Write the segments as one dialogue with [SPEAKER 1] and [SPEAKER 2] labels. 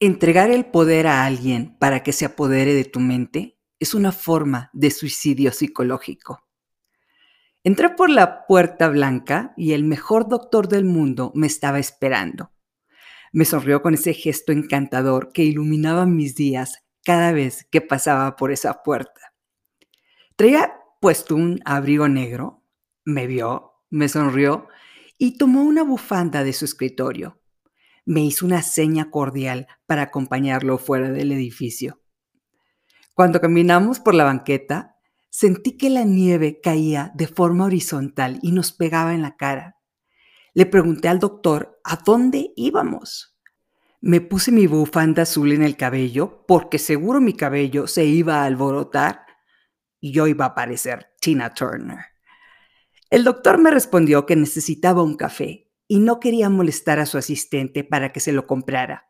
[SPEAKER 1] Entregar el poder a alguien para que se apodere de tu mente es una forma de suicidio psicológico. Entré por la puerta blanca y el mejor doctor del mundo me estaba esperando. Me sonrió con ese gesto encantador que iluminaba mis días cada vez que pasaba por esa puerta. Traía puesto un abrigo negro, me vio, me sonrió y tomó una bufanda de su escritorio me hizo una seña cordial para acompañarlo fuera del edificio. Cuando caminamos por la banqueta, sentí que la nieve caía de forma horizontal y nos pegaba en la cara. Le pregunté al doctor a dónde íbamos. Me puse mi bufanda azul en el cabello porque seguro mi cabello se iba a alborotar y yo iba a parecer Tina Turner. El doctor me respondió que necesitaba un café y no quería molestar a su asistente para que se lo comprara.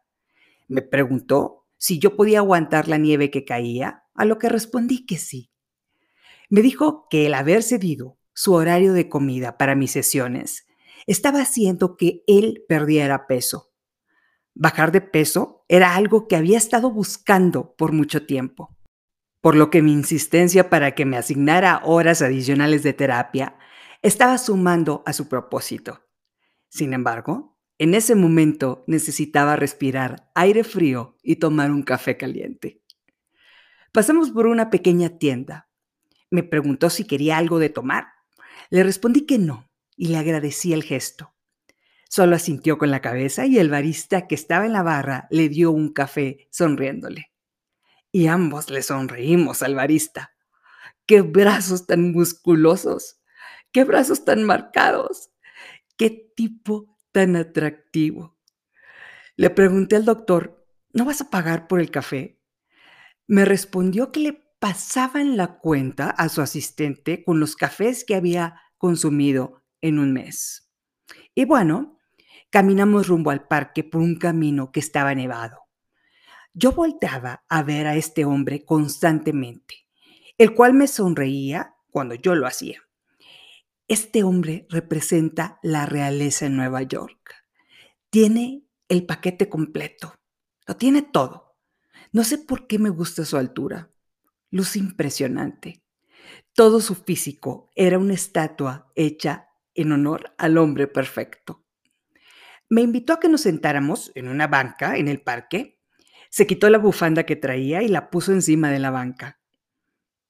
[SPEAKER 1] Me preguntó si yo podía aguantar la nieve que caía, a lo que respondí que sí. Me dijo que el haber cedido su horario de comida para mis sesiones estaba haciendo que él perdiera peso. Bajar de peso era algo que había estado buscando por mucho tiempo, por lo que mi insistencia para que me asignara horas adicionales de terapia estaba sumando a su propósito. Sin embargo, en ese momento necesitaba respirar aire frío y tomar un café caliente. Pasamos por una pequeña tienda. Me preguntó si quería algo de tomar. Le respondí que no y le agradecí el gesto. Solo asintió con la cabeza y el barista que estaba en la barra le dio un café sonriéndole. Y ambos le sonreímos al barista. ¡Qué brazos tan musculosos! ¡Qué brazos tan marcados! Qué tipo tan atractivo. Le pregunté al doctor, ¿no vas a pagar por el café? Me respondió que le pasaban la cuenta a su asistente con los cafés que había consumido en un mes. Y bueno, caminamos rumbo al parque por un camino que estaba nevado. Yo volteaba a ver a este hombre constantemente, el cual me sonreía cuando yo lo hacía. Este hombre representa la realeza en Nueva York. Tiene el paquete completo. Lo tiene todo. No sé por qué me gusta su altura. Luz impresionante. Todo su físico era una estatua hecha en honor al hombre perfecto. Me invitó a que nos sentáramos en una banca en el parque. Se quitó la bufanda que traía y la puso encima de la banca.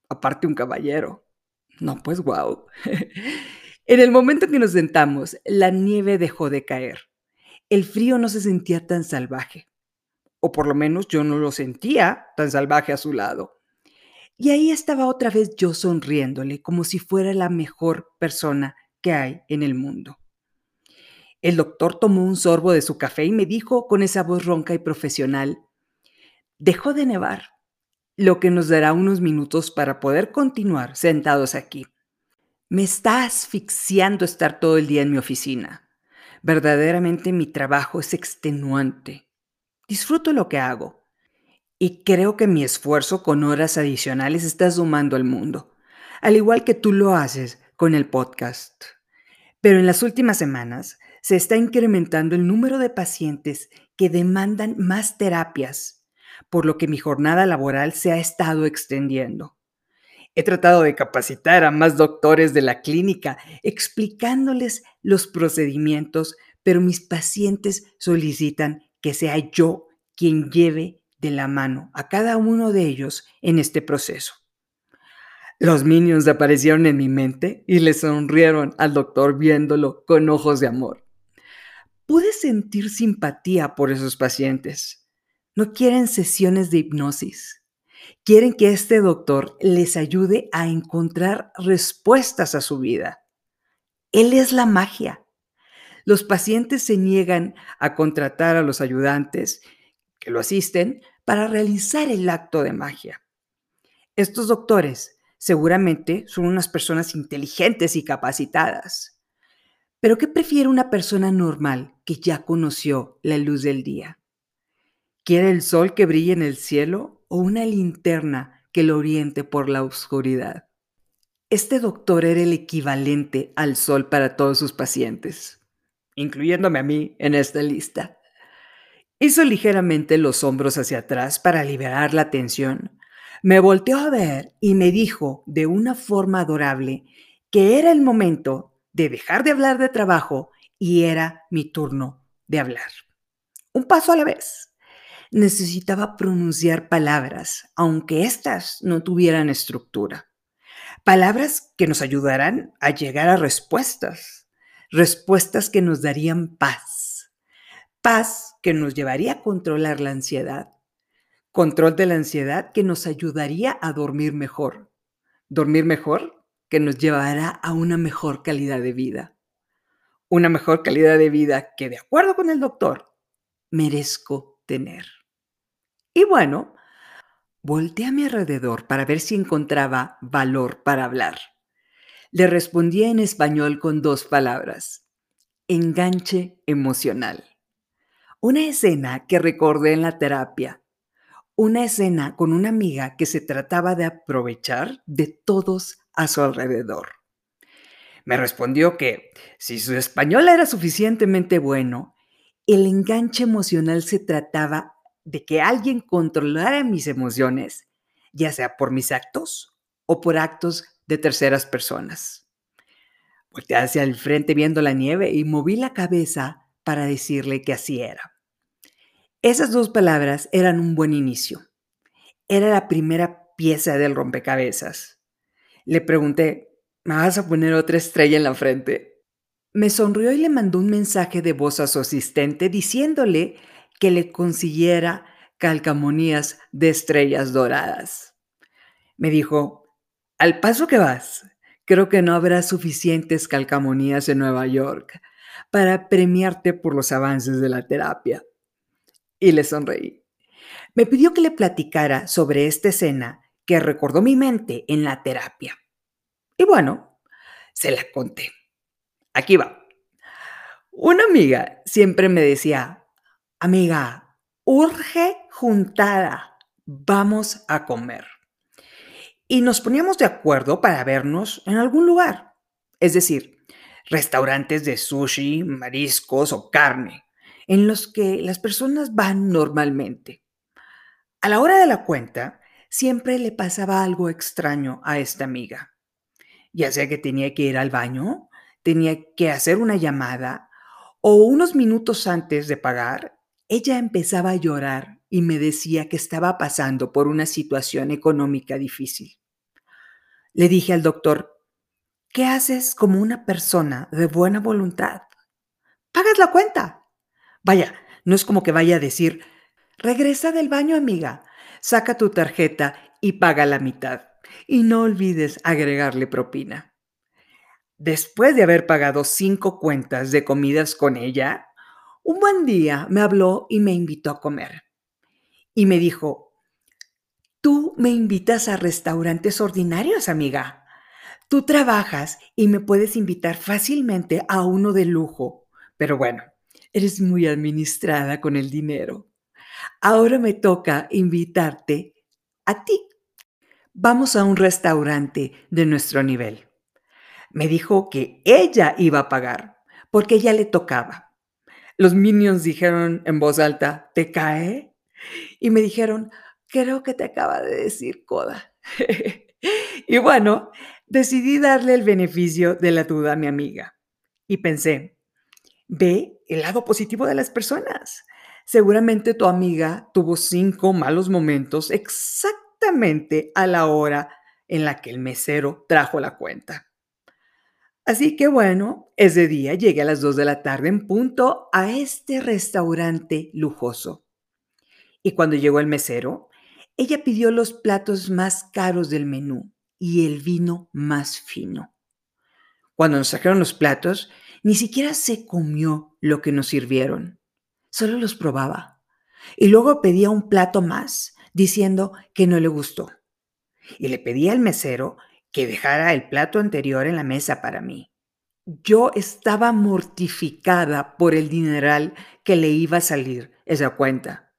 [SPEAKER 1] Aparte un caballero. No, pues wow. en el momento que nos sentamos, la nieve dejó de caer. El frío no se sentía tan salvaje. O por lo menos yo no lo sentía tan salvaje a su lado. Y ahí estaba otra vez yo sonriéndole como si fuera la mejor persona que hay en el mundo. El doctor tomó un sorbo de su café y me dijo con esa voz ronca y profesional, dejó de nevar lo que nos dará unos minutos para poder continuar sentados aquí. Me está asfixiando estar todo el día en mi oficina. Verdaderamente mi trabajo es extenuante. Disfruto lo que hago. Y creo que mi esfuerzo con horas adicionales está sumando al mundo, al igual que tú lo haces con el podcast. Pero en las últimas semanas se está incrementando el número de pacientes que demandan más terapias por lo que mi jornada laboral se ha estado extendiendo. He tratado de capacitar a más doctores de la clínica, explicándoles los procedimientos, pero mis pacientes solicitan que sea yo quien lleve de la mano a cada uno de ellos en este proceso. Los minions aparecieron en mi mente y le sonrieron al doctor viéndolo con ojos de amor. Pude sentir simpatía por esos pacientes. No quieren sesiones de hipnosis. Quieren que este doctor les ayude a encontrar respuestas a su vida. Él es la magia. Los pacientes se niegan a contratar a los ayudantes que lo asisten para realizar el acto de magia. Estos doctores seguramente son unas personas inteligentes y capacitadas. Pero ¿qué prefiere una persona normal que ya conoció la luz del día? ¿Quiere el sol que brille en el cielo o una linterna que lo oriente por la oscuridad? Este doctor era el equivalente al sol para todos sus pacientes, incluyéndome a mí en esta lista. Hizo ligeramente los hombros hacia atrás para liberar la tensión. Me volteó a ver y me dijo de una forma adorable que era el momento de dejar de hablar de trabajo y era mi turno de hablar. Un paso a la vez. Necesitaba pronunciar palabras, aunque éstas no tuvieran estructura. Palabras que nos ayudarán a llegar a respuestas. Respuestas que nos darían paz. Paz que nos llevaría a controlar la ansiedad. Control de la ansiedad que nos ayudaría a dormir mejor. Dormir mejor que nos llevará a una mejor calidad de vida. Una mejor calidad de vida que, de acuerdo con el doctor, merezco tener. Y bueno, volteé a mi alrededor para ver si encontraba valor para hablar. Le respondí en español con dos palabras. Enganche emocional. Una escena que recordé en la terapia. Una escena con una amiga que se trataba de aprovechar de todos a su alrededor. Me respondió que si su español era suficientemente bueno, el enganche emocional se trataba de que alguien controlara mis emociones, ya sea por mis actos o por actos de terceras personas. Volteé hacia el frente viendo la nieve y moví la cabeza para decirle que así era. Esas dos palabras eran un buen inicio. Era la primera pieza del rompecabezas. Le pregunté, ¿me vas a poner otra estrella en la frente? Me sonrió y le mandó un mensaje de voz a su asistente diciéndole que le consiguiera calcamonías de estrellas doradas. Me dijo, al paso que vas, creo que no habrá suficientes calcamonías en Nueva York para premiarte por los avances de la terapia. Y le sonreí. Me pidió que le platicara sobre esta escena que recordó mi mente en la terapia. Y bueno, se la conté. Aquí va. Una amiga siempre me decía, amiga, urge juntada, vamos a comer. Y nos poníamos de acuerdo para vernos en algún lugar. Es decir, restaurantes de sushi, mariscos o carne, en los que las personas van normalmente. A la hora de la cuenta, siempre le pasaba algo extraño a esta amiga. Ya sea que tenía que ir al baño, tenía que hacer una llamada o unos minutos antes de pagar, ella empezaba a llorar y me decía que estaba pasando por una situación económica difícil. Le dije al doctor, ¿Qué haces como una persona de buena voluntad? Pagas la cuenta. Vaya, no es como que vaya a decir, regresa del baño, amiga, saca tu tarjeta y paga la mitad. Y no olvides agregarle propina. Después de haber pagado cinco cuentas de comidas con ella, un buen día me habló y me invitó a comer. Y me dijo, tú me invitas a restaurantes ordinarios, amiga. Tú trabajas y me puedes invitar fácilmente a uno de lujo, pero bueno, eres muy administrada con el dinero. Ahora me toca invitarte a ti. Vamos a un restaurante de nuestro nivel. Me dijo que ella iba a pagar, porque ella le tocaba. Los minions dijeron en voz alta, ¿te cae? Y me dijeron, creo que te acaba de decir Coda. y bueno, decidí darle el beneficio de la duda a mi amiga y pensé, ve el lado positivo de las personas. Seguramente tu amiga tuvo cinco malos momentos exactamente a la hora en la que el mesero trajo la cuenta. Así que bueno, ese día llegué a las 2 de la tarde en punto a este restaurante lujoso. Y cuando llegó el mesero, ella pidió los platos más caros del menú y el vino más fino. Cuando nos sacaron los platos, ni siquiera se comió lo que nos sirvieron, solo los probaba. Y luego pedía un plato más, diciendo que no le gustó. Y le pedía al mesero que dejara el plato anterior en la mesa para mí. Yo estaba mortificada por el dineral que le iba a salir esa cuenta.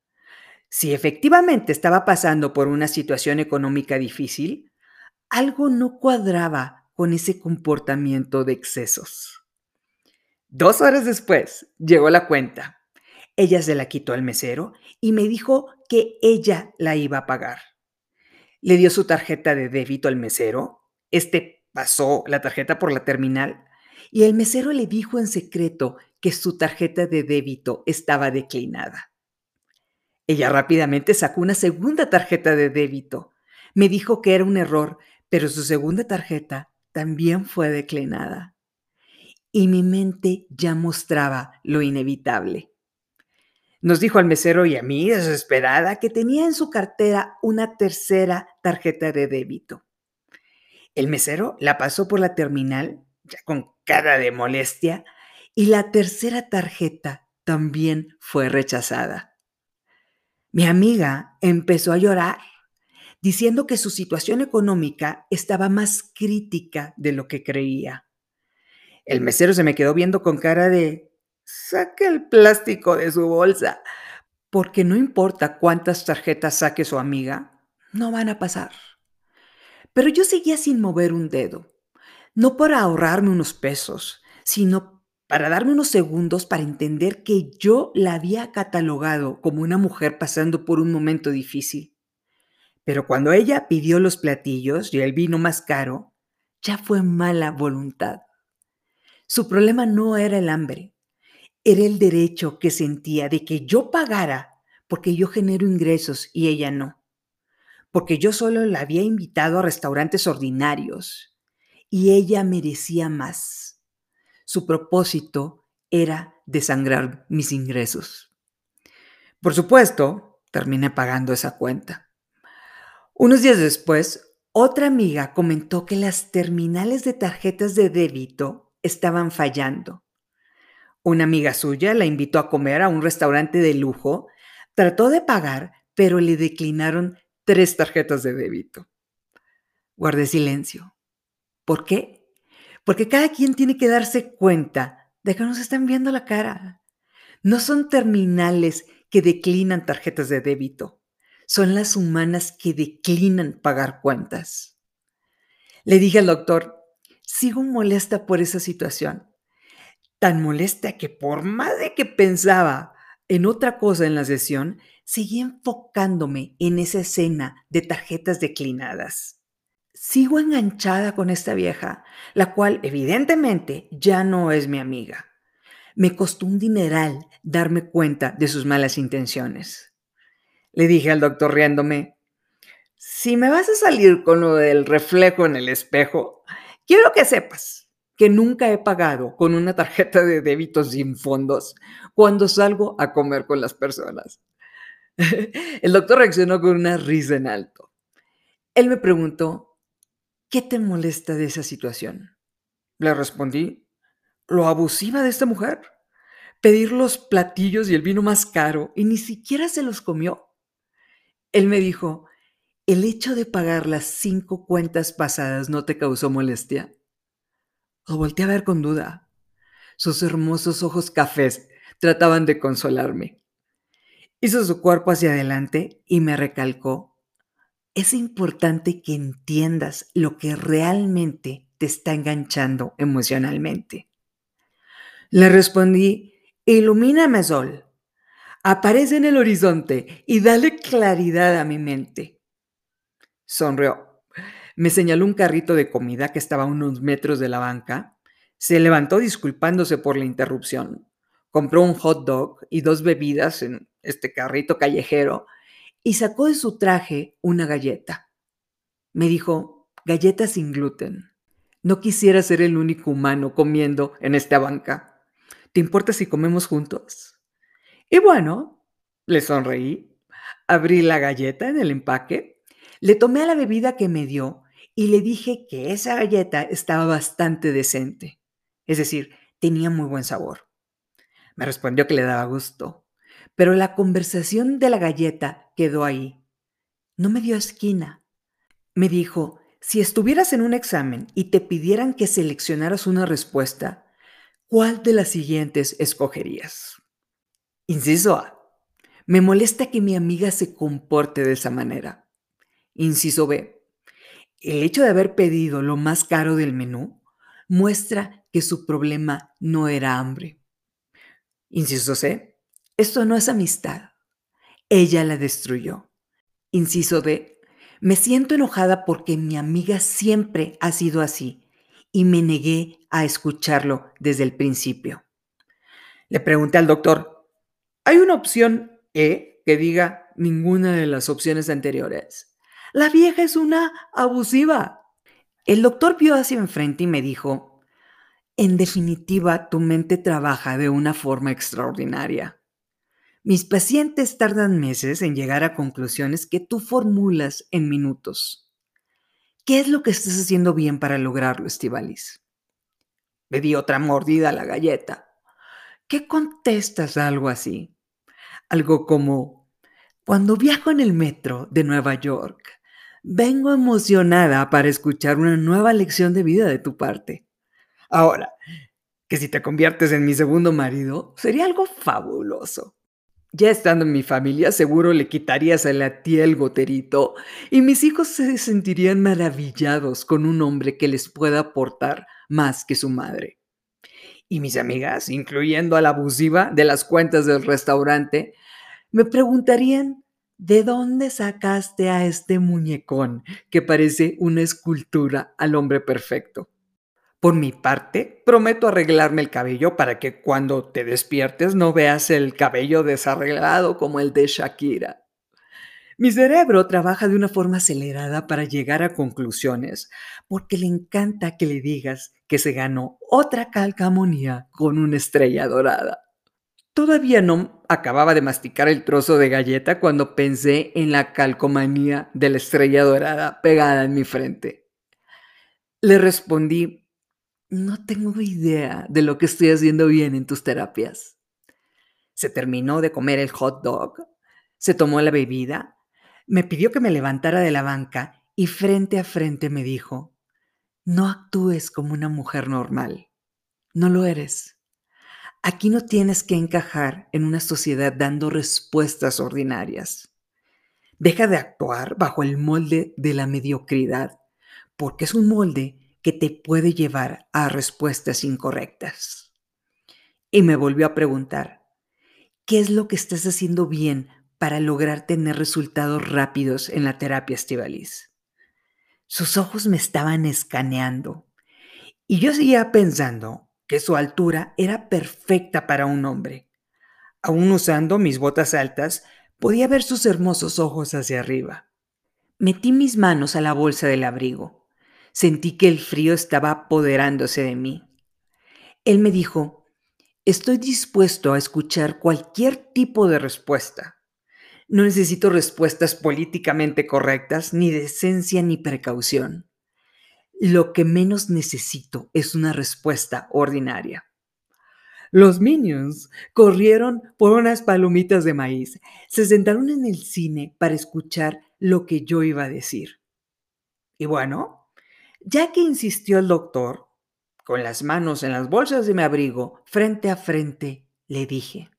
[SPEAKER 1] Si efectivamente estaba pasando por una situación económica difícil, algo no cuadraba con ese comportamiento de excesos. Dos horas después llegó la cuenta. Ella se la quitó al mesero y me dijo que ella la iba a pagar. Le dio su tarjeta de débito al mesero. Este pasó la tarjeta por la terminal y el mesero le dijo en secreto que su tarjeta de débito estaba declinada. Ella rápidamente sacó una segunda tarjeta de débito. Me dijo que era un error, pero su segunda tarjeta también fue declinada. Y mi mente ya mostraba lo inevitable. Nos dijo al mesero y a mí, desesperada, que tenía en su cartera una tercera tarjeta de débito. El mesero la pasó por la terminal, ya con cara de molestia, y la tercera tarjeta también fue rechazada. Mi amiga empezó a llorar, diciendo que su situación económica estaba más crítica de lo que creía. El mesero se me quedó viendo con cara de, saque el plástico de su bolsa, porque no importa cuántas tarjetas saque su amiga, no van a pasar. Pero yo seguía sin mover un dedo, no para ahorrarme unos pesos, sino para darme unos segundos para entender que yo la había catalogado como una mujer pasando por un momento difícil. Pero cuando ella pidió los platillos y el vino más caro, ya fue mala voluntad. Su problema no era el hambre, era el derecho que sentía de que yo pagara porque yo genero ingresos y ella no porque yo solo la había invitado a restaurantes ordinarios y ella merecía más. Su propósito era desangrar mis ingresos. Por supuesto, terminé pagando esa cuenta. Unos días después, otra amiga comentó que las terminales de tarjetas de débito estaban fallando. Una amiga suya la invitó a comer a un restaurante de lujo, trató de pagar, pero le declinaron tres tarjetas de débito. Guardé silencio. ¿Por qué? Porque cada quien tiene que darse cuenta de que nos están viendo la cara. No son terminales que declinan tarjetas de débito, son las humanas que declinan pagar cuentas. Le dije al doctor, sigo molesta por esa situación. Tan molesta que por más de que pensaba en otra cosa en la sesión, seguí enfocándome en esa escena de tarjetas declinadas. Sigo enganchada con esta vieja, la cual evidentemente ya no es mi amiga. Me costó un dineral darme cuenta de sus malas intenciones. Le dije al doctor riéndome, si me vas a salir con lo del reflejo en el espejo, quiero que sepas que nunca he pagado con una tarjeta de débito sin fondos cuando salgo a comer con las personas. El doctor reaccionó con una risa en alto. Él me preguntó, ¿qué te molesta de esa situación? Le respondí, lo abusiva de esta mujer. Pedir los platillos y el vino más caro y ni siquiera se los comió. Él me dijo, ¿el hecho de pagar las cinco cuentas pasadas no te causó molestia? Lo volteé a ver con duda. Sus hermosos ojos cafés trataban de consolarme. Hizo su cuerpo hacia adelante y me recalcó, es importante que entiendas lo que realmente te está enganchando emocionalmente. Le respondí, ilumíname sol, aparece en el horizonte y dale claridad a mi mente. Sonrió. Me señaló un carrito de comida que estaba a unos metros de la banca. Se levantó disculpándose por la interrupción. Compró un hot dog y dos bebidas en este carrito callejero, y sacó de su traje una galleta. Me dijo, galleta sin gluten. No quisiera ser el único humano comiendo en esta banca. ¿Te importa si comemos juntos? Y bueno, le sonreí, abrí la galleta en el empaque, le tomé a la bebida que me dio y le dije que esa galleta estaba bastante decente. Es decir, tenía muy buen sabor. Me respondió que le daba gusto pero la conversación de la galleta quedó ahí. No me dio esquina. Me dijo, si estuvieras en un examen y te pidieran que seleccionaras una respuesta, ¿cuál de las siguientes escogerías? Inciso A. Me molesta que mi amiga se comporte de esa manera. Inciso B. El hecho de haber pedido lo más caro del menú muestra que su problema no era hambre. Inciso C. Esto no es amistad. Ella la destruyó. Inciso de, me siento enojada porque mi amiga siempre ha sido así y me negué a escucharlo desde el principio. Le pregunté al doctor, ¿hay una opción E que diga ninguna de las opciones anteriores? La vieja es una abusiva. El doctor vio hacia enfrente y me dijo, en definitiva, tu mente trabaja de una forma extraordinaria. Mis pacientes tardan meses en llegar a conclusiones que tú formulas en minutos. ¿Qué es lo que estás haciendo bien para lograrlo, Estivalis? Le di otra mordida a la galleta. ¿Qué contestas a algo así? Algo como, cuando viajo en el metro de Nueva York, vengo emocionada para escuchar una nueva lección de vida de tu parte. Ahora, que si te conviertes en mi segundo marido, sería algo fabuloso. Ya estando en mi familia, seguro le quitarías a la tía el goterito y mis hijos se sentirían maravillados con un hombre que les pueda aportar más que su madre. Y mis amigas, incluyendo a la abusiva de las cuentas del restaurante, me preguntarían, ¿de dónde sacaste a este muñecón que parece una escultura al hombre perfecto? Por mi parte, prometo arreglarme el cabello para que cuando te despiertes no veas el cabello desarreglado como el de Shakira. Mi cerebro trabaja de una forma acelerada para llegar a conclusiones, porque le encanta que le digas que se ganó otra calcamonía con una estrella dorada. Todavía no acababa de masticar el trozo de galleta cuando pensé en la calcomanía de la estrella dorada pegada en mi frente. Le respondí no tengo idea de lo que estoy haciendo bien en tus terapias. Se terminó de comer el hot dog, se tomó la bebida, me pidió que me levantara de la banca y frente a frente me dijo, no actúes como una mujer normal, no lo eres. Aquí no tienes que encajar en una sociedad dando respuestas ordinarias. Deja de actuar bajo el molde de la mediocridad, porque es un molde que te puede llevar a respuestas incorrectas. Y me volvió a preguntar, ¿qué es lo que estás haciendo bien para lograr tener resultados rápidos en la terapia estivalis? Sus ojos me estaban escaneando y yo seguía pensando que su altura era perfecta para un hombre. Aún usando mis botas altas, podía ver sus hermosos ojos hacia arriba. Metí mis manos a la bolsa del abrigo Sentí que el frío estaba apoderándose de mí. Él me dijo, estoy dispuesto a escuchar cualquier tipo de respuesta. No necesito respuestas políticamente correctas, ni decencia ni precaución. Lo que menos necesito es una respuesta ordinaria. Los Minions corrieron por unas palomitas de maíz. Se sentaron en el cine para escuchar lo que yo iba a decir. Y bueno, ya que insistió el doctor, con las manos en las bolsas de mi abrigo, frente a frente, le dije,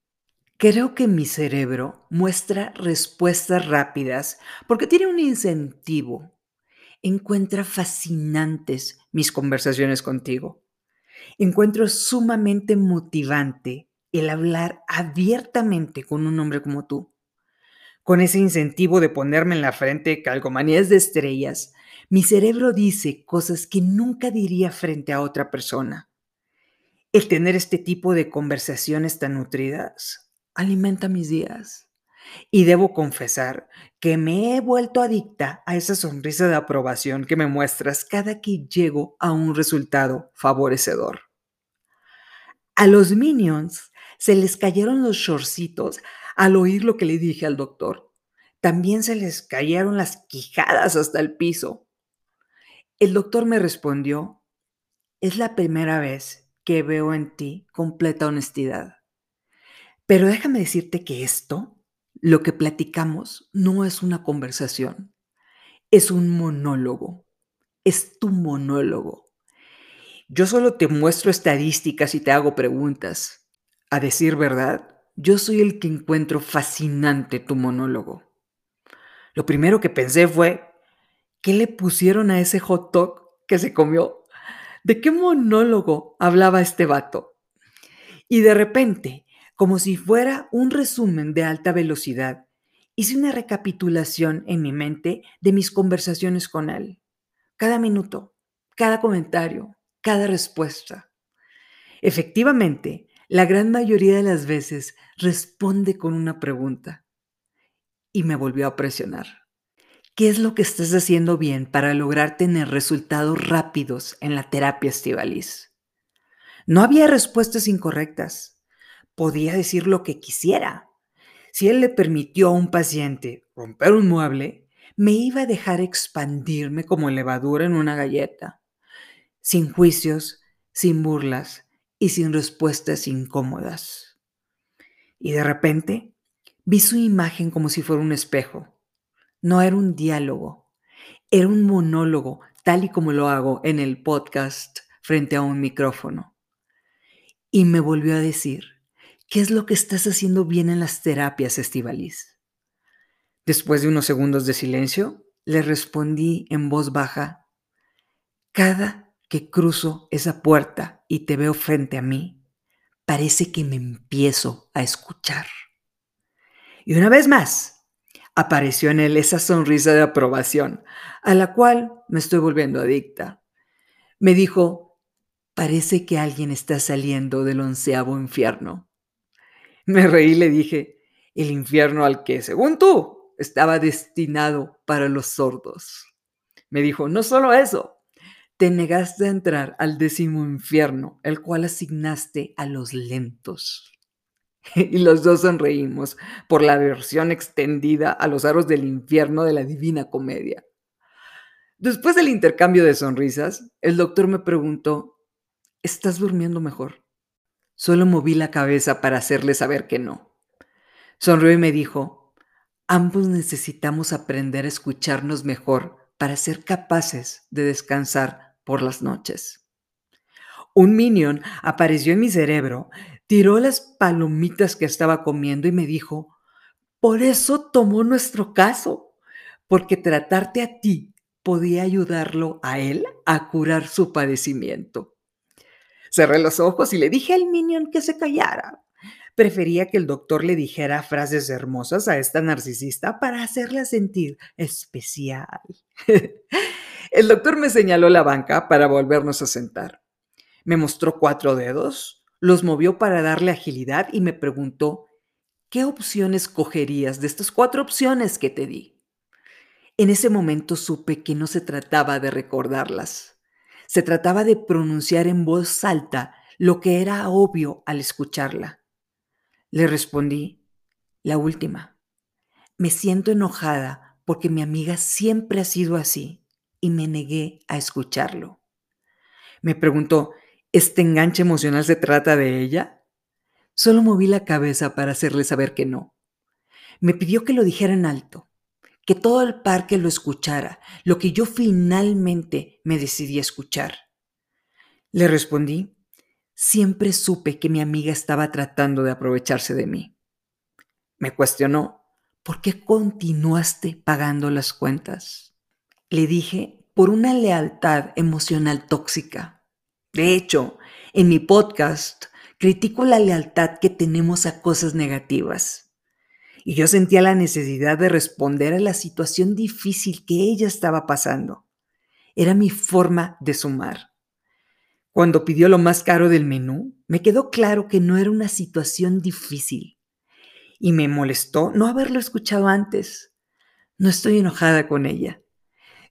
[SPEAKER 1] creo que mi cerebro muestra respuestas rápidas porque tiene un incentivo. Encuentra fascinantes mis conversaciones contigo. Encuentro sumamente motivante el hablar abiertamente con un hombre como tú. Con ese incentivo de ponerme en la frente calcomanías de estrellas, mi cerebro dice cosas que nunca diría frente a otra persona. El tener este tipo de conversaciones tan nutridas alimenta mis días. Y debo confesar que me he vuelto adicta a esa sonrisa de aprobación que me muestras cada que llego a un resultado favorecedor. A los minions se les cayeron los shortcitos al oír lo que le dije al doctor. También se les cayeron las quijadas hasta el piso. El doctor me respondió, es la primera vez que veo en ti completa honestidad. Pero déjame decirte que esto, lo que platicamos, no es una conversación, es un monólogo, es tu monólogo. Yo solo te muestro estadísticas y te hago preguntas. A decir verdad, yo soy el que encuentro fascinante tu monólogo. Lo primero que pensé fue, ¿Qué le pusieron a ese hot dog que se comió? ¿De qué monólogo hablaba este vato? Y de repente, Como si fuera un resumen de alta velocidad, hice una recapitulación en mi mente de mis conversaciones con él. Cada minuto, cada comentario, cada respuesta. Efectivamente, la gran mayoría de las veces responde con una pregunta. Y me volvió a presionar. ¿Qué es lo que estás haciendo bien para lograr tener resultados rápidos en la terapia estivalis? No había respuestas incorrectas. Podía decir lo que quisiera. Si él le permitió a un paciente romper un mueble, me iba a dejar expandirme como levadura en una galleta, sin juicios, sin burlas y sin respuestas incómodas. Y de repente vi su imagen como si fuera un espejo. No era un diálogo, era un monólogo, tal y como lo hago en el podcast frente a un micrófono. Y me volvió a decir, ¿qué es lo que estás haciendo bien en las terapias, Estivalis? Después de unos segundos de silencio, le respondí en voz baja, cada que cruzo esa puerta y te veo frente a mí, parece que me empiezo a escuchar. Y una vez más, apareció en él esa sonrisa de aprobación, a la cual me estoy volviendo adicta. Me dijo, parece que alguien está saliendo del onceavo infierno. Me reí y le dije, el infierno al que, según tú, estaba destinado para los sordos. Me dijo, no solo eso, te negaste a entrar al décimo infierno, el cual asignaste a los lentos. y los dos sonreímos por la versión extendida a los aros del infierno de la divina comedia. Después del intercambio de sonrisas, el doctor me preguntó, ¿estás durmiendo mejor? Solo moví la cabeza para hacerle saber que no. Sonrió y me dijo, ambos necesitamos aprender a escucharnos mejor para ser capaces de descansar por las noches. Un minion apareció en mi cerebro tiró las palomitas que estaba comiendo y me dijo, por eso tomó nuestro caso, porque tratarte a ti podía ayudarlo a él a curar su padecimiento. Cerré los ojos y le dije al minion que se callara. Prefería que el doctor le dijera frases hermosas a esta narcisista para hacerla sentir especial. el doctor me señaló la banca para volvernos a sentar. Me mostró cuatro dedos, los movió para darle agilidad y me preguntó, ¿qué opciones cogerías de estas cuatro opciones que te di? En ese momento supe que no se trataba de recordarlas, se trataba de pronunciar en voz alta lo que era obvio al escucharla. Le respondí, la última. Me siento enojada porque mi amiga siempre ha sido así y me negué a escucharlo. Me preguntó, ¿Este enganche emocional se trata de ella? Solo moví la cabeza para hacerle saber que no. Me pidió que lo dijera en alto, que todo el parque lo escuchara, lo que yo finalmente me decidí a escuchar. Le respondí, siempre supe que mi amiga estaba tratando de aprovecharse de mí. Me cuestionó, ¿por qué continuaste pagando las cuentas? Le dije, por una lealtad emocional tóxica de hecho, en mi podcast critico la lealtad que tenemos a cosas negativas. Y yo sentía la necesidad de responder a la situación difícil que ella estaba pasando. Era mi forma de sumar. Cuando pidió lo más caro del menú, me quedó claro que no era una situación difícil. Y me molestó no haberlo escuchado antes. No estoy enojada con ella.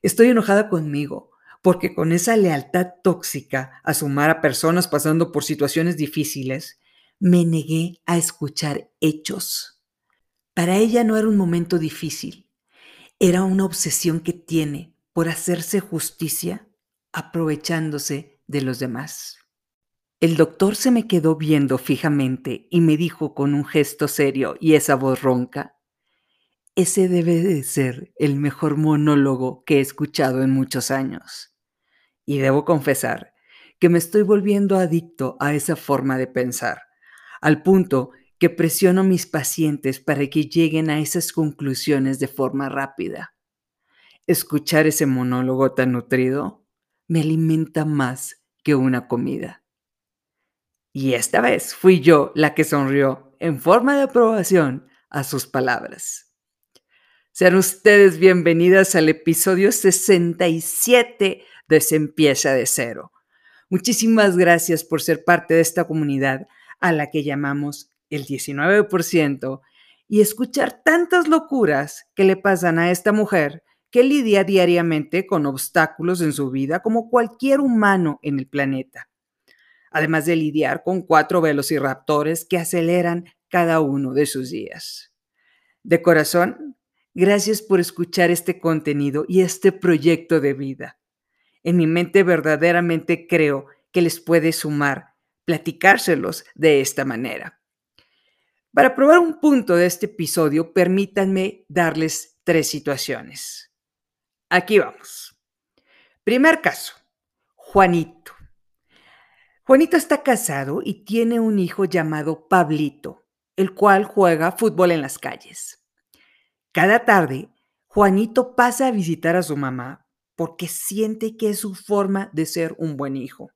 [SPEAKER 1] Estoy enojada conmigo porque con esa lealtad tóxica a sumar a personas pasando por situaciones difíciles, me negué a escuchar hechos. Para ella no era un momento difícil, era una obsesión que tiene por hacerse justicia aprovechándose de los demás. El doctor se me quedó viendo fijamente y me dijo con un gesto serio y esa voz ronca, ese debe de ser el mejor monólogo que he escuchado en muchos años. Y debo confesar que me estoy volviendo adicto a esa forma de pensar, al punto que presiono a mis pacientes para que lleguen a esas conclusiones de forma rápida. Escuchar ese monólogo tan nutrido me alimenta más que una comida. Y esta vez fui yo la que sonrió en forma de aprobación a sus palabras. Sean ustedes bienvenidas al episodio 67 de Se empieza de cero. Muchísimas gracias por ser parte de esta comunidad a la que llamamos el 19% y escuchar tantas locuras que le pasan a esta mujer que lidia diariamente con obstáculos en su vida como cualquier humano en el planeta, además de lidiar con cuatro velociraptores que aceleran cada uno de sus días. De corazón, gracias por escuchar este contenido y este proyecto de vida. En mi mente verdaderamente creo que les puede sumar platicárselos de esta manera. Para probar un punto de este episodio, permítanme darles tres situaciones. Aquí vamos. Primer caso, Juanito. Juanito está casado y tiene un hijo llamado Pablito, el cual juega fútbol en las calles. Cada tarde, Juanito pasa a visitar a su mamá porque siente que es su forma de ser un buen hijo.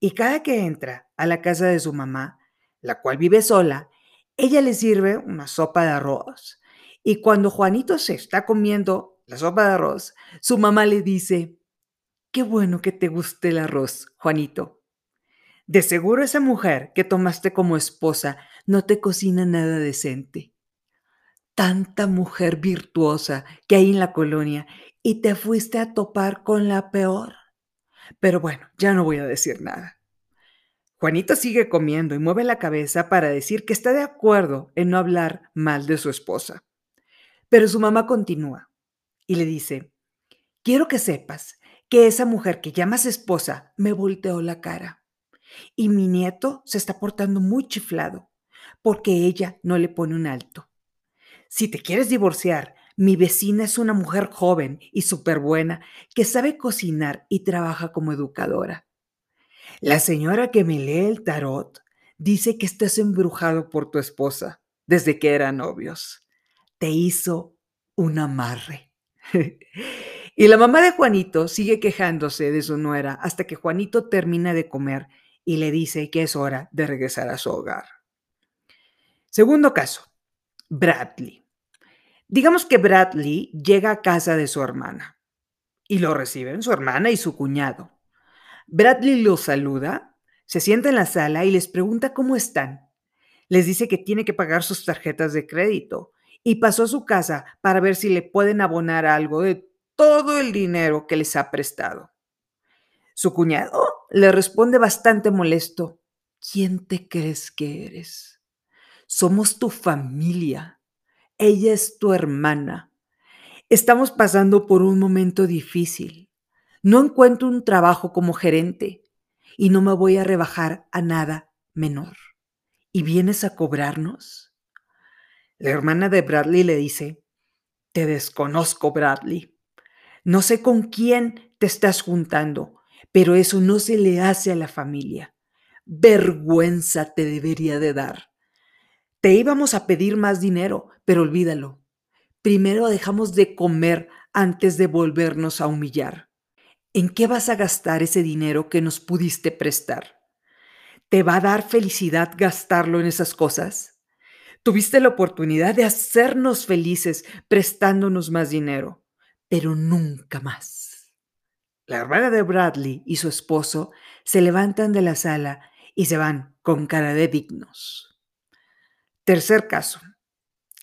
[SPEAKER 1] Y cada que entra a la casa de su mamá, la cual vive sola, ella le sirve una sopa de arroz. Y cuando Juanito se está comiendo la sopa de arroz, su mamá le dice, qué bueno que te guste el arroz, Juanito. De seguro esa mujer que tomaste como esposa no te cocina nada decente. Tanta mujer virtuosa que hay en la colonia y te fuiste a topar con la peor. Pero bueno, ya no voy a decir nada. Juanito sigue comiendo y mueve la cabeza para decir que está de acuerdo en no hablar mal de su esposa. Pero su mamá continúa y le dice, quiero que sepas que esa mujer que llamas esposa me volteó la cara y mi nieto se está portando muy chiflado porque ella no le pone un alto. Si te quieres divorciar, mi vecina es una mujer joven y súper buena que sabe cocinar y trabaja como educadora. La señora que me lee el tarot dice que estás embrujado por tu esposa desde que eran novios. Te hizo un amarre. y la mamá de Juanito sigue quejándose de su nuera hasta que Juanito termina de comer y le dice que es hora de regresar a su hogar. Segundo caso, Bradley. Digamos que Bradley llega a casa de su hermana y lo reciben su hermana y su cuñado. Bradley los saluda, se sienta en la sala y les pregunta cómo están. Les dice que tiene que pagar sus tarjetas de crédito y pasó a su casa para ver si le pueden abonar algo de todo el dinero que les ha prestado. Su cuñado le responde bastante molesto. ¿Quién te crees que eres? Somos tu familia. Ella es tu hermana. Estamos pasando por un momento difícil. No encuentro un trabajo como gerente y no me voy a rebajar a nada menor. ¿Y vienes a cobrarnos? La hermana de Bradley le dice, te desconozco, Bradley. No sé con quién te estás juntando, pero eso no se le hace a la familia. Vergüenza te debería de dar. Te íbamos a pedir más dinero, pero olvídalo. Primero dejamos de comer antes de volvernos a humillar. ¿En qué vas a gastar ese dinero que nos pudiste prestar? ¿Te va a dar felicidad gastarlo en esas cosas? Tuviste la oportunidad de hacernos felices prestándonos más dinero, pero nunca más. La hermana de Bradley y su esposo se levantan de la sala y se van con cara de dignos. Tercer caso,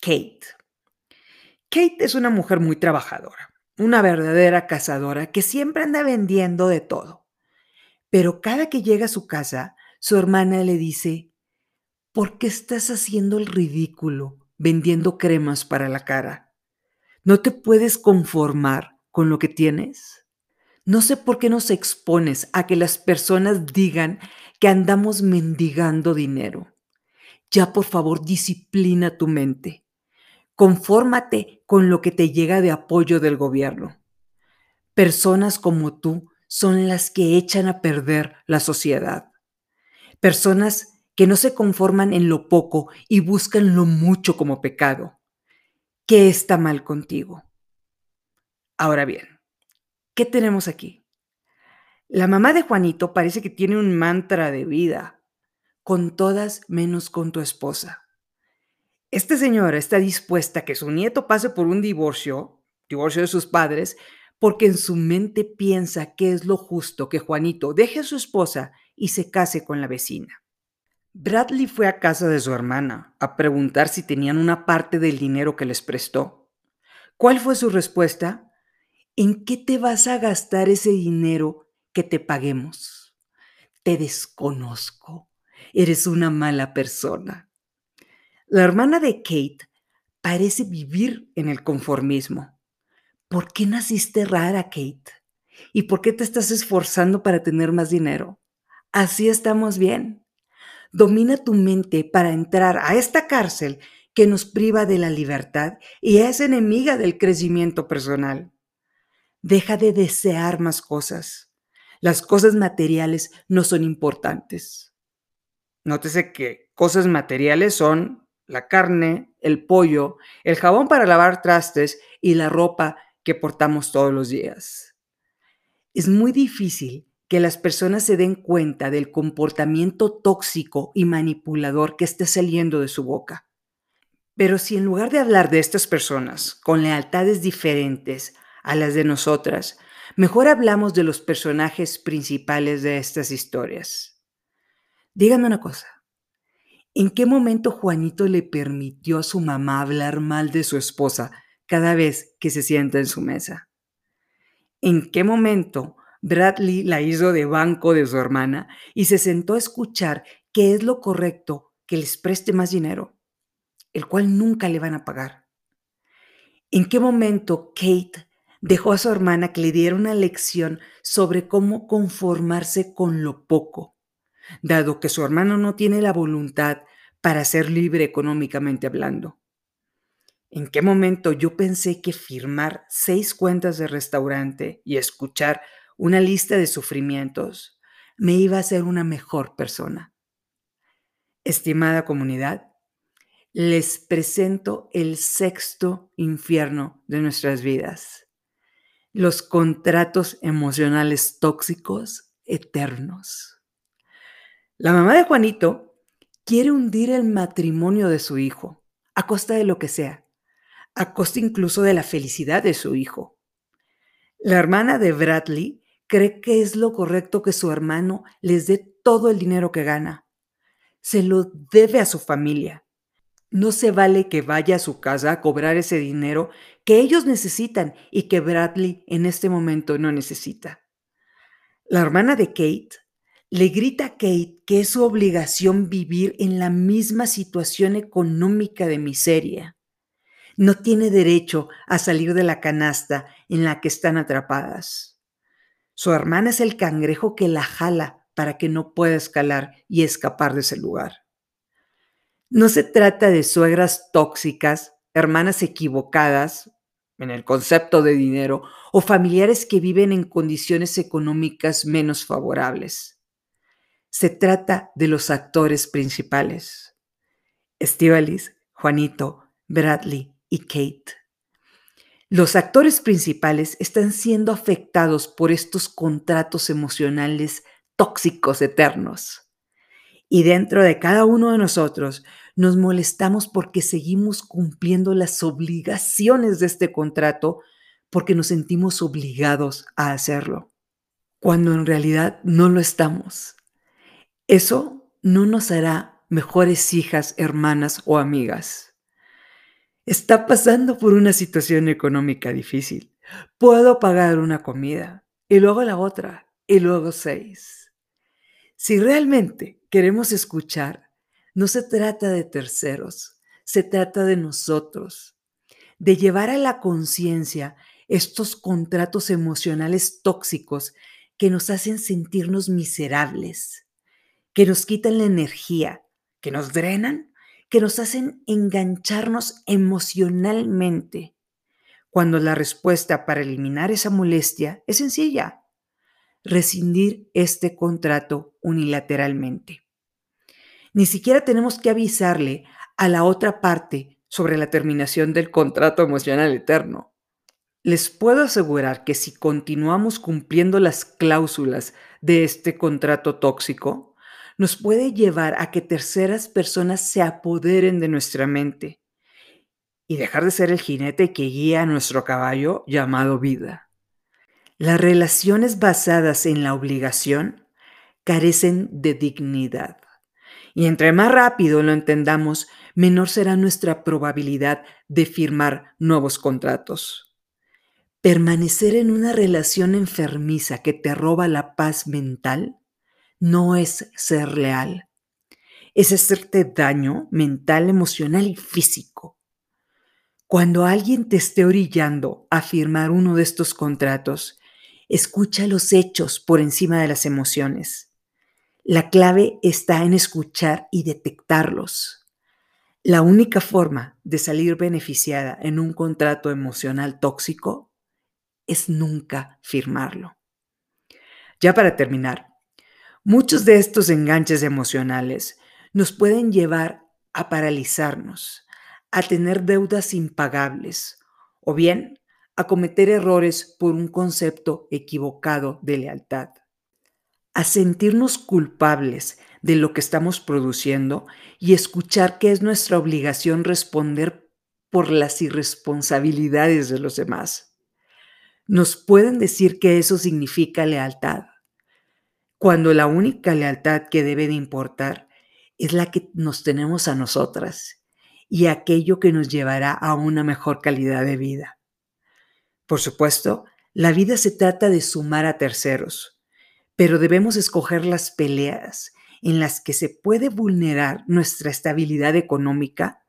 [SPEAKER 1] Kate. Kate es una mujer muy trabajadora, una verdadera cazadora que siempre anda vendiendo de todo. Pero cada que llega a su casa, su hermana le dice, ¿Por qué estás haciendo el ridículo vendiendo cremas para la cara? ¿No te puedes conformar con lo que tienes? No sé por qué nos expones a que las personas digan que andamos mendigando dinero. Ya por favor disciplina tu mente. Confórmate con lo que te llega de apoyo del gobierno. Personas como tú son las que echan a perder la sociedad. Personas que no se conforman en lo poco y buscan lo mucho como pecado. ¿Qué está mal contigo? Ahora bien, ¿qué tenemos aquí? La mamá de Juanito parece que tiene un mantra de vida. Con todas menos con tu esposa. Esta señora está dispuesta a que su nieto pase por un divorcio, divorcio de sus padres, porque en su mente piensa que es lo justo que Juanito deje a su esposa y se case con la vecina. Bradley fue a casa de su hermana a preguntar si tenían una parte del dinero que les prestó. ¿Cuál fue su respuesta? ¿En qué te vas a gastar ese dinero que te paguemos? Te desconozco. Eres una mala persona. La hermana de Kate parece vivir en el conformismo. ¿Por qué naciste rara, Kate? ¿Y por qué te estás esforzando para tener más dinero? Así estamos bien. Domina tu mente para entrar a esta cárcel que nos priva de la libertad y es enemiga del crecimiento personal. Deja de desear más cosas. Las cosas materiales no son importantes. Nótese que cosas materiales son la carne, el pollo, el jabón para lavar trastes y la ropa que portamos todos los días. Es muy difícil que las personas se den cuenta del comportamiento tóxico y manipulador que esté saliendo de su boca. Pero si en lugar de hablar de estas personas con lealtades diferentes a las de nosotras, mejor hablamos de los personajes principales de estas historias. Díganme una cosa. ¿En qué momento Juanito le permitió a su mamá hablar mal de su esposa cada vez que se sienta en su mesa? ¿En qué momento Bradley la hizo de banco de su hermana y se sentó a escuchar qué es lo correcto que les preste más dinero, el cual nunca le van a pagar. ¿En qué momento Kate dejó a su hermana que le diera una lección sobre cómo conformarse con lo poco, dado que su hermano no tiene la voluntad para ser libre económicamente hablando? ¿En qué momento yo pensé que firmar seis cuentas de restaurante y escuchar una lista de sufrimientos, me iba a hacer una mejor persona. Estimada comunidad, les presento el sexto infierno de nuestras vidas, los contratos emocionales tóxicos eternos. La mamá de Juanito quiere hundir el matrimonio de su hijo, a costa de lo que sea, a costa incluso de la felicidad de su hijo. La hermana de Bradley cree que es lo correcto que su hermano les dé todo el dinero que gana. Se lo debe a su familia. No se vale que vaya a su casa a cobrar ese dinero que ellos necesitan y que Bradley en este momento no necesita. La hermana de Kate le grita a Kate que es su obligación vivir en la misma situación económica de miseria. No tiene derecho a salir de la canasta en la que están atrapadas. Su hermana es el cangrejo que la jala para que no pueda escalar y escapar de ese lugar. No se trata de suegras tóxicas, hermanas equivocadas en el concepto de dinero o familiares que viven en condiciones económicas menos favorables. Se trata de los actores principales. Estivalis, Juanito, Bradley y Kate. Los actores principales están siendo afectados por estos contratos emocionales tóxicos eternos. Y dentro de cada uno de nosotros nos molestamos porque seguimos cumpliendo las obligaciones de este contrato porque nos sentimos obligados a hacerlo, cuando en realidad no lo estamos. Eso no nos hará mejores hijas, hermanas o amigas está pasando por una situación económica difícil. Puedo pagar una comida y luego la otra y luego seis. Si realmente queremos escuchar, no se trata de terceros, se trata de nosotros, de llevar a la conciencia estos contratos emocionales tóxicos que nos hacen sentirnos miserables, que nos quitan la energía, que nos drenan que nos hacen engancharnos emocionalmente, cuando la respuesta para eliminar esa molestia es sencilla, rescindir este contrato unilateralmente. Ni siquiera tenemos que avisarle a la otra parte sobre la terminación del contrato emocional eterno. Les puedo asegurar que si continuamos cumpliendo las cláusulas de este contrato tóxico, nos puede llevar a que terceras personas se apoderen de nuestra mente y dejar de ser el jinete que guía a nuestro caballo llamado vida. Las relaciones basadas en la obligación carecen de dignidad. Y entre más rápido lo entendamos, menor será nuestra probabilidad de firmar nuevos contratos. Permanecer en una relación enfermiza que te roba la paz mental no es ser leal. Es hacerte daño mental, emocional y físico. Cuando alguien te esté orillando a firmar uno de estos contratos, escucha los hechos por encima de las emociones. La clave está en escuchar y detectarlos. La única forma de salir beneficiada en un contrato emocional tóxico es nunca firmarlo. Ya para terminar, muchos de estos enganches emocionales nos pueden llevar a paralizarnos, a tener deudas impagables o bien a cometer errores por un concepto equivocado de lealtad, a sentirnos culpables de lo que estamos produciendo y escuchar que es nuestra obligación responder por las irresponsabilidades de los demás. Nos pueden decir que eso significa lealtad, cuando la única lealtad que debe de importar es la que nos tenemos a nosotras y aquello que nos llevará a una mejor calidad de vida. Por supuesto, la vida se trata de sumar a terceros, pero debemos escoger las peleas en las que se puede vulnerar nuestra estabilidad económica,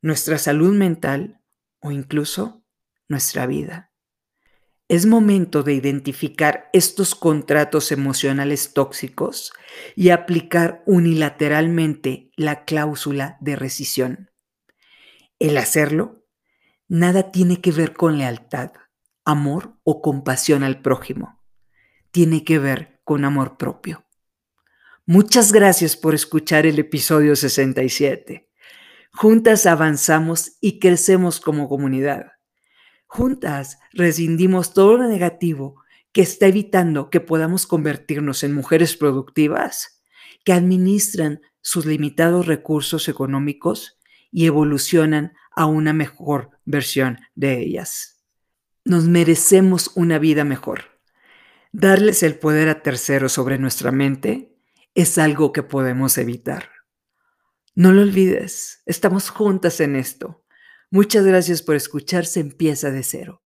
[SPEAKER 1] nuestra salud mental o incluso nuestra vida. Es momento de identificar estos contratos emocionales tóxicos y aplicar unilateralmente la cláusula de rescisión. El hacerlo, nada tiene que ver con lealtad, amor o compasión al prójimo. Tiene que ver con amor propio. Muchas gracias por escuchar el episodio 67. Juntas avanzamos y crecemos como comunidad. Juntas rescindimos todo lo negativo que está evitando que podamos convertirnos en mujeres productivas que administran sus limitados recursos económicos y evolucionan a una mejor versión de ellas. Nos merecemos una vida mejor. Darles el poder a terceros sobre nuestra mente es algo que podemos evitar. No lo olvides, estamos juntas en esto. Muchas gracias por escuchar Se empieza de cero.